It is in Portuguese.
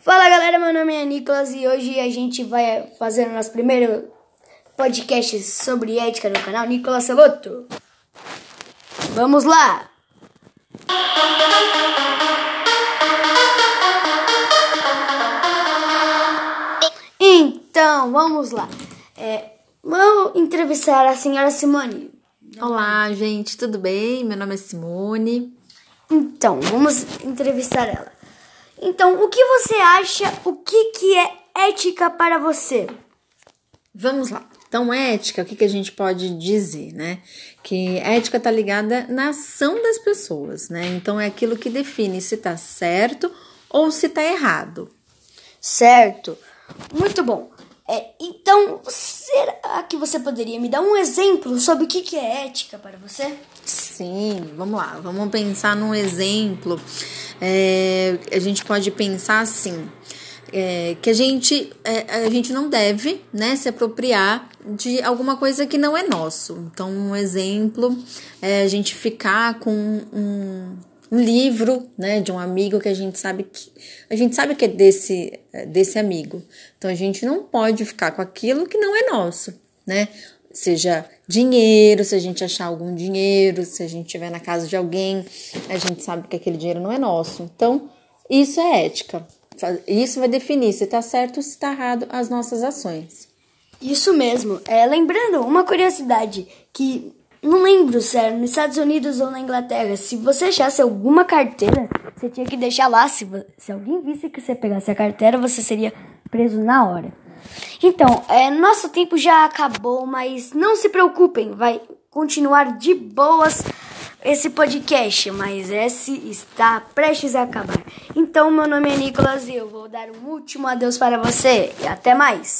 Fala galera, meu nome é Nicolas e hoje a gente vai fazer o nosso primeiro podcast sobre ética no canal Nicolas Celoto. Vamos lá! Então, vamos lá. É, vamos entrevistar a senhora Simone. Olá, gente, tudo bem? Meu nome é Simone. Então, vamos entrevistar ela. Então, o que você acha? O que, que é ética para você? Vamos lá. Então, ética, o que, que a gente pode dizer, né? Que ética está ligada na ação das pessoas, né? Então, é aquilo que define se está certo ou se está errado. Certo. Muito bom. É, então, será que você poderia me dar um exemplo sobre o que, que é ética para você? Sim, vamos lá. Vamos pensar num exemplo. É, a gente pode pensar assim. É, que a gente, é, a gente não deve né, se apropriar de alguma coisa que não é nosso. Então, um exemplo é a gente ficar com um, um livro né, de um amigo que a gente sabe que a gente sabe que é desse, desse amigo. Então a gente não pode ficar com aquilo que não é nosso, né? Seja dinheiro, se a gente achar algum dinheiro, se a gente estiver na casa de alguém, a gente sabe que aquele dinheiro não é nosso. Então, isso é ética. Isso vai definir se está certo ou se está errado as nossas ações. Isso mesmo. É, lembrando, uma curiosidade que não lembro era nos Estados Unidos ou na Inglaterra. Se você achasse alguma carteira, você tinha que deixar lá. Se, se alguém visse que você pegasse a carteira, você seria preso na hora. Então, é, nosso tempo já acabou, mas não se preocupem, vai continuar de boas esse podcast, mas esse está prestes a acabar. Então, meu nome é Nicolas e eu vou dar um último adeus para você e até mais.